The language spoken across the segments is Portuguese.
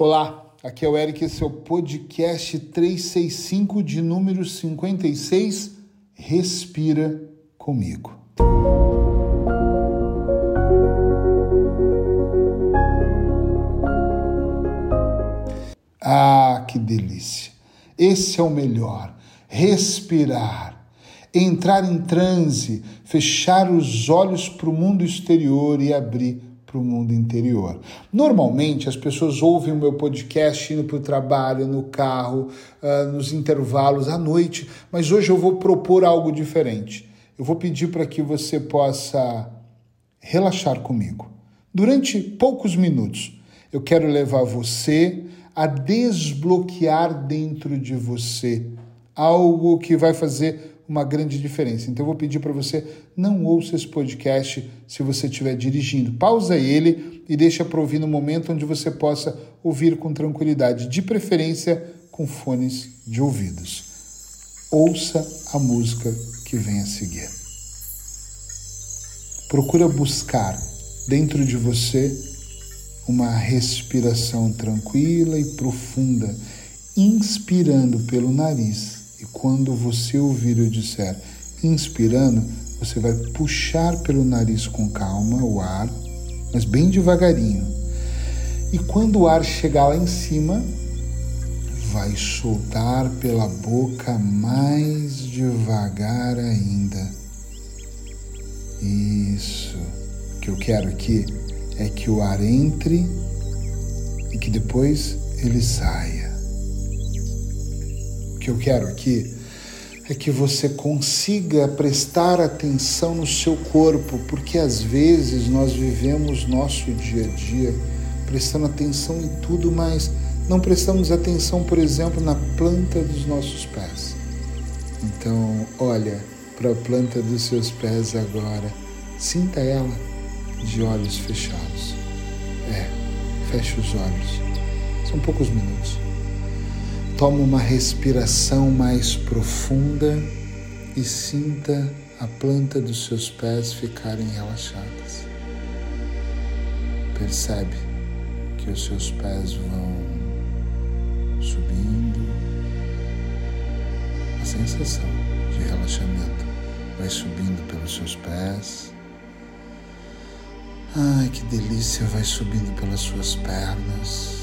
Olá, aqui é o Eric, esse é o podcast 365 de número 56. Respira comigo. Ah, que delícia! Esse é o melhor. Respirar, entrar em transe, fechar os olhos para o mundo exterior e abrir para o mundo interior. Normalmente as pessoas ouvem o meu podcast indo para o trabalho, no carro, uh, nos intervalos, à noite, mas hoje eu vou propor algo diferente. Eu vou pedir para que você possa relaxar comigo. Durante poucos minutos, eu quero levar você a desbloquear dentro de você algo que vai fazer uma grande diferença. Então eu vou pedir para você não ouça esse podcast se você estiver dirigindo. Pausa ele e deixa para ouvir no momento onde você possa ouvir com tranquilidade, de preferência com fones de ouvidos. Ouça a música que vem a seguir. Procura buscar dentro de você uma respiração tranquila e profunda, inspirando pelo nariz e quando você ouvir eu disser inspirando, você vai puxar pelo nariz com calma o ar, mas bem devagarinho. E quando o ar chegar lá em cima, vai soltar pela boca mais devagar ainda. Isso. O que eu quero aqui é que o ar entre e que depois ele saia que eu quero aqui é que você consiga prestar atenção no seu corpo, porque às vezes nós vivemos nosso dia a dia prestando atenção em tudo, mas não prestamos atenção, por exemplo, na planta dos nossos pés. Então, olha para a planta dos seus pés agora, sinta ela de olhos fechados. É, feche os olhos. São poucos minutos. Toma uma respiração mais profunda e sinta a planta dos seus pés ficarem relaxadas. Percebe que os seus pés vão subindo. A sensação de relaxamento vai subindo pelos seus pés. Ai, que delícia! Vai subindo pelas suas pernas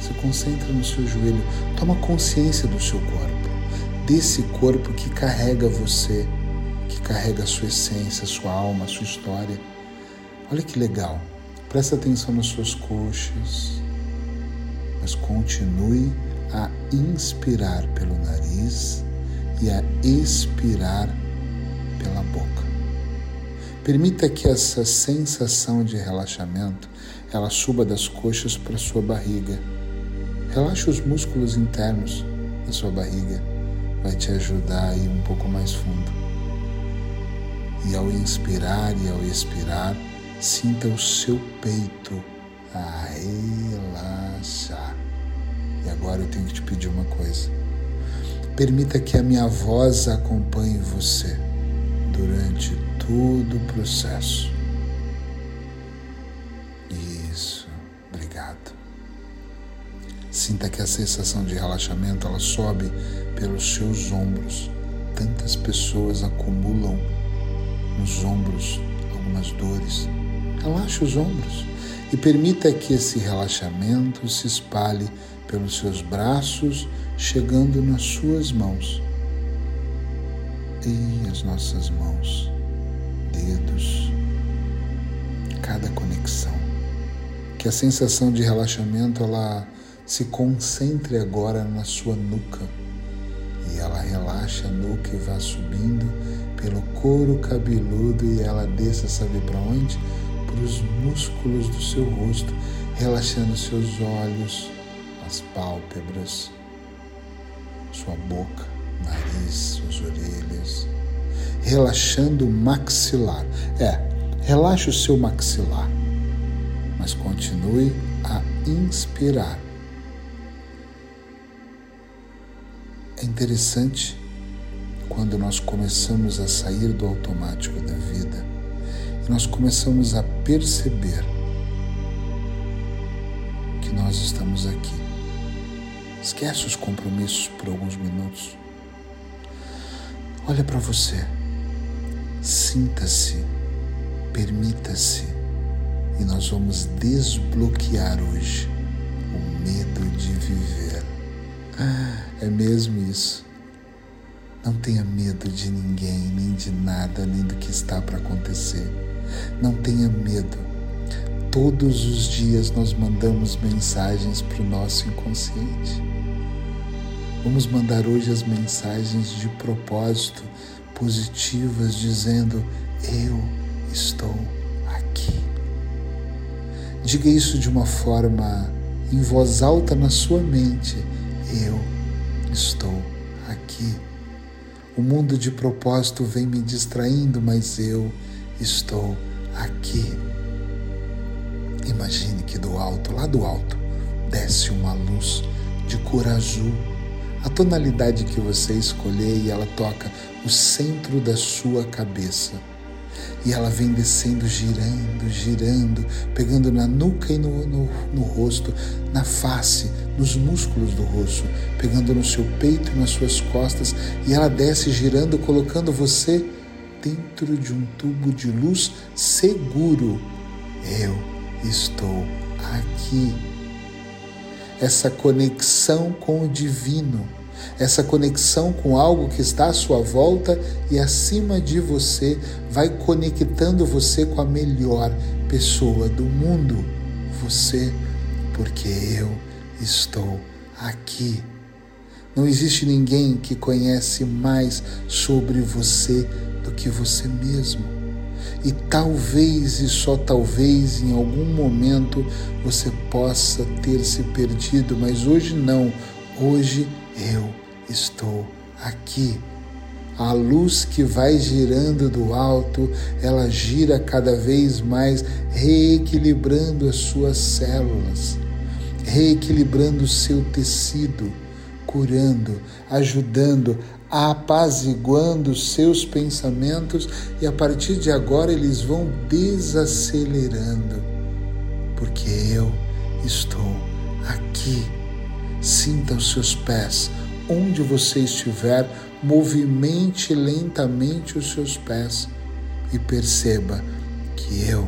se concentra no seu joelho, toma consciência do seu corpo, desse corpo que carrega você, que carrega a sua essência, a sua alma, a sua história. Olha que legal. Presta atenção nas suas coxas, mas continue a inspirar pelo nariz e a expirar pela boca. Permita que essa sensação de relaxamento ela suba das coxas para sua barriga Relaxa os músculos internos da sua barriga, vai te ajudar a ir um pouco mais fundo. E ao inspirar e ao expirar, sinta o seu peito a relaxar. E agora eu tenho que te pedir uma coisa. Permita que a minha voz acompanhe você durante todo o processo. Sinta que a sensação de relaxamento ela sobe pelos seus ombros. Tantas pessoas acumulam nos ombros algumas dores. Relaxe os ombros e permita que esse relaxamento se espalhe pelos seus braços, chegando nas suas mãos. E as nossas mãos, dedos, cada conexão. Que a sensação de relaxamento ela se concentre agora na sua nuca e ela relaxa a nuca e vá subindo pelo couro cabeludo e ela desça, sabe para onde? Para os músculos do seu rosto, relaxando seus olhos, as pálpebras, sua boca, nariz, suas orelhas, relaxando o maxilar. É, relaxe o seu maxilar, mas continue a inspirar interessante quando nós começamos a sair do automático da vida e nós começamos a perceber que nós estamos aqui. Esquece os compromissos por alguns minutos. Olha para você. Sinta-se, permita-se e nós vamos desbloquear hoje o medo de viver. É mesmo isso. Não tenha medo de ninguém, nem de nada, nem do que está para acontecer. Não tenha medo. Todos os dias nós mandamos mensagens para o nosso inconsciente. Vamos mandar hoje as mensagens de propósito positivas, dizendo: Eu estou aqui. Diga isso de uma forma em voz alta na sua mente: Eu estou aqui. O mundo de propósito vem me distraindo, mas eu estou aqui. Imagine que do alto, lá do alto, desce uma luz de cor azul. A tonalidade que você escolher e ela toca o centro da sua cabeça e ela vem descendo, girando, girando, pegando na nuca e no, no, no, rosto, na face, nos músculos do rosto, pegando no seu peito e nas suas costas, e ela desce girando, colocando você dentro de um tubo de luz seguro. Eu estou aqui. Essa conexão com o divino essa conexão com algo que está à sua volta e acima de você vai conectando você com a melhor pessoa do mundo, você, porque eu estou aqui. Não existe ninguém que conhece mais sobre você do que você mesmo. E talvez e só talvez em algum momento você possa ter se perdido, mas hoje não. Hoje eu estou aqui. A luz que vai girando do alto, ela gira cada vez mais, reequilibrando as suas células, reequilibrando o seu tecido, curando, ajudando, apaziguando seus pensamentos e a partir de agora eles vão desacelerando, porque eu estou aqui. Sinta os seus pés onde você estiver, movimente lentamente os seus pés e perceba que eu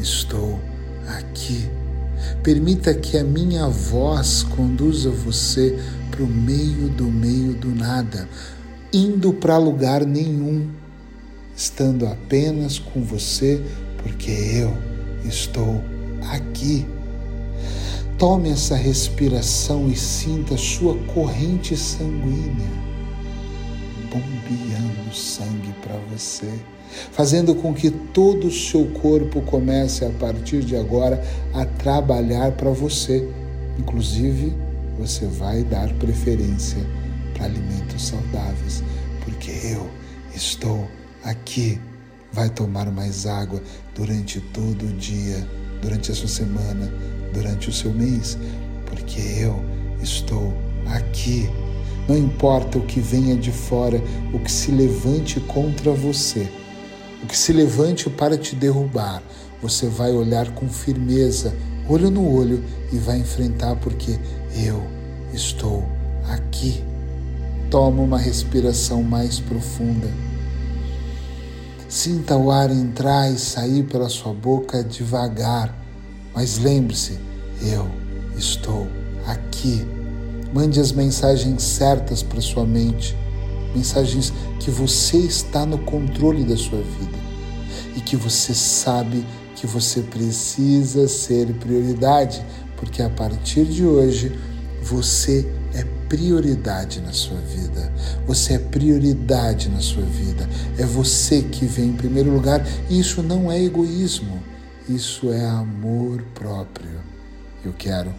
estou aqui. Permita que a minha voz conduza você para o meio do meio do nada, indo para lugar nenhum, estando apenas com você, porque eu estou aqui. Tome essa respiração e sinta sua corrente sanguínea bombeando sangue para você, fazendo com que todo o seu corpo comece a partir de agora a trabalhar para você. Inclusive, você vai dar preferência para alimentos saudáveis, porque eu estou aqui. Vai tomar mais água durante todo o dia, durante a sua semana durante o seu mês, porque eu estou aqui. Não importa o que venha de fora, o que se levante contra você, o que se levante para te derrubar, você vai olhar com firmeza, olho no olho e vai enfrentar, porque eu estou aqui. Toma uma respiração mais profunda. Sinta o ar entrar e sair pela sua boca devagar mas lembre-se, eu estou aqui. Mande as mensagens certas para sua mente, mensagens que você está no controle da sua vida e que você sabe que você precisa ser prioridade, porque a partir de hoje você é prioridade na sua vida. Você é prioridade na sua vida. É você que vem em primeiro lugar. E isso não é egoísmo. Isso é amor próprio. Eu quero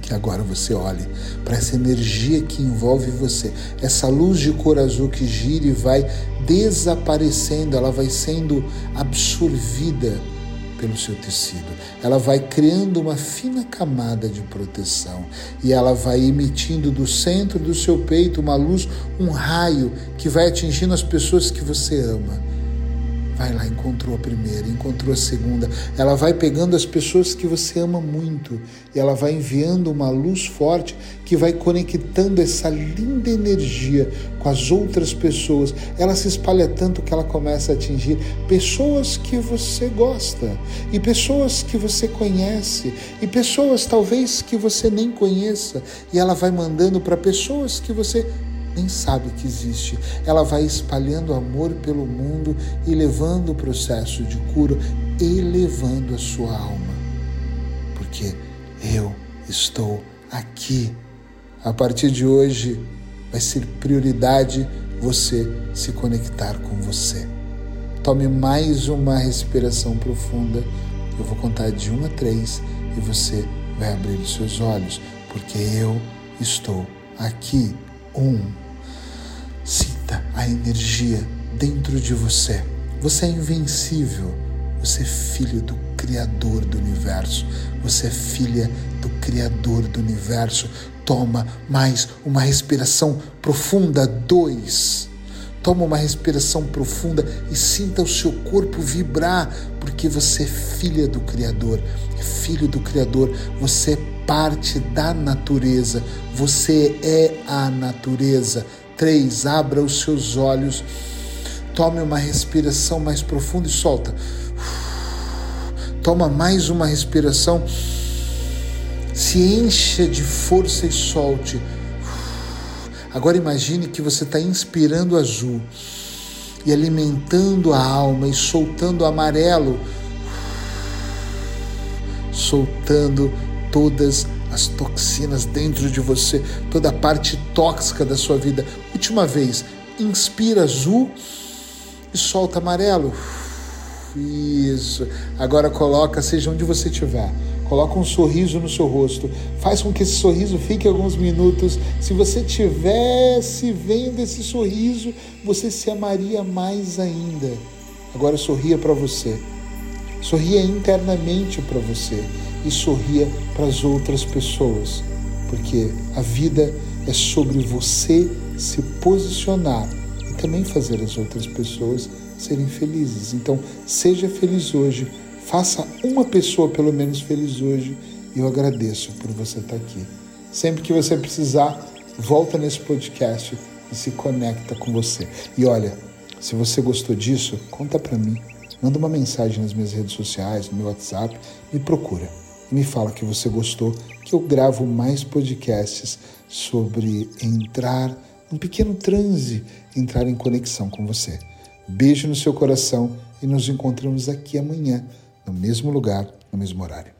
que agora você olhe para essa energia que envolve você, essa luz de cor azul que gira e vai desaparecendo, ela vai sendo absorvida pelo seu tecido. Ela vai criando uma fina camada de proteção e ela vai emitindo do centro do seu peito uma luz, um raio que vai atingindo as pessoas que você ama vai lá, encontrou a primeira, encontrou a segunda. Ela vai pegando as pessoas que você ama muito e ela vai enviando uma luz forte que vai conectando essa linda energia com as outras pessoas. Ela se espalha tanto que ela começa a atingir pessoas que você gosta e pessoas que você conhece e pessoas talvez que você nem conheça e ela vai mandando para pessoas que você nem sabe que existe. Ela vai espalhando amor pelo mundo e levando o processo de cura, elevando a sua alma. Porque eu estou aqui. A partir de hoje vai ser prioridade você se conectar com você. Tome mais uma respiração profunda. Eu vou contar de um a três e você vai abrir os seus olhos, porque eu estou aqui. Um. A energia dentro de você. Você é invencível. Você é filho do Criador do universo. Você é filha do Criador do universo. Toma mais uma respiração profunda. Dois. Toma uma respiração profunda e sinta o seu corpo vibrar, porque você é filha do Criador, é filho do Criador, você é parte da natureza, você é a natureza. Três, abra os seus olhos, tome uma respiração mais profunda e solta. Toma mais uma respiração, se encha de força e solte. Agora imagine que você está inspirando azul e alimentando a alma e soltando amarelo, soltando todas as toxinas dentro de você, toda a parte tóxica da sua vida. Última vez, inspira azul e solta amarelo. Isso. Agora coloca, seja onde você estiver, coloca um sorriso no seu rosto. Faz com que esse sorriso fique alguns minutos. Se você tivesse vendo esse sorriso, você se amaria mais ainda. Agora sorria para você. Sorria internamente para você e sorria para as outras pessoas, porque a vida é sobre você se posicionar e também fazer as outras pessoas serem felizes. Então, seja feliz hoje, faça uma pessoa pelo menos feliz hoje e eu agradeço por você estar aqui. Sempre que você precisar, volta nesse podcast e se conecta com você. E olha, se você gostou disso, conta para mim. Manda uma mensagem nas minhas redes sociais, no meu WhatsApp, me procura e me fala que você gostou, que eu gravo mais podcasts sobre entrar num pequeno transe, entrar em conexão com você. Beijo no seu coração e nos encontramos aqui amanhã, no mesmo lugar, no mesmo horário.